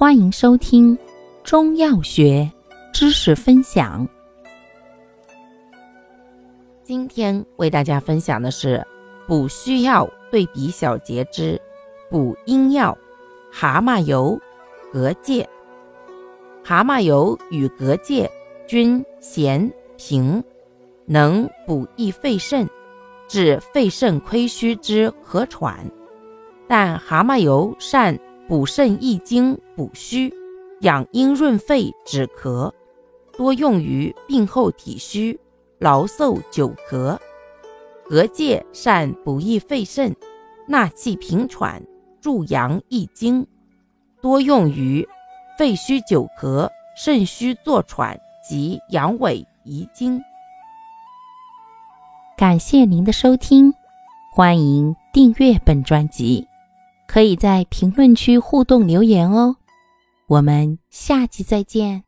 欢迎收听中药学知识分享。今天为大家分享的是补虚药对比小节之补阴药蛤蟆油、蛤蚧。蛤蟆油与蛤蚧均咸平，能补益肺肾，治肺肾亏虚之咳喘。但蛤蟆油善。补肾益精、补虚、养阴润肺、止咳，多用于病后体虚、劳嗽久咳。蛤蚧善补益肺肾、纳气平喘、助阳益精，多用于肺虚久咳、肾虚坐喘及阳痿遗精。感谢您的收听，欢迎订阅本专辑。可以在评论区互动留言哦，我们下期再见。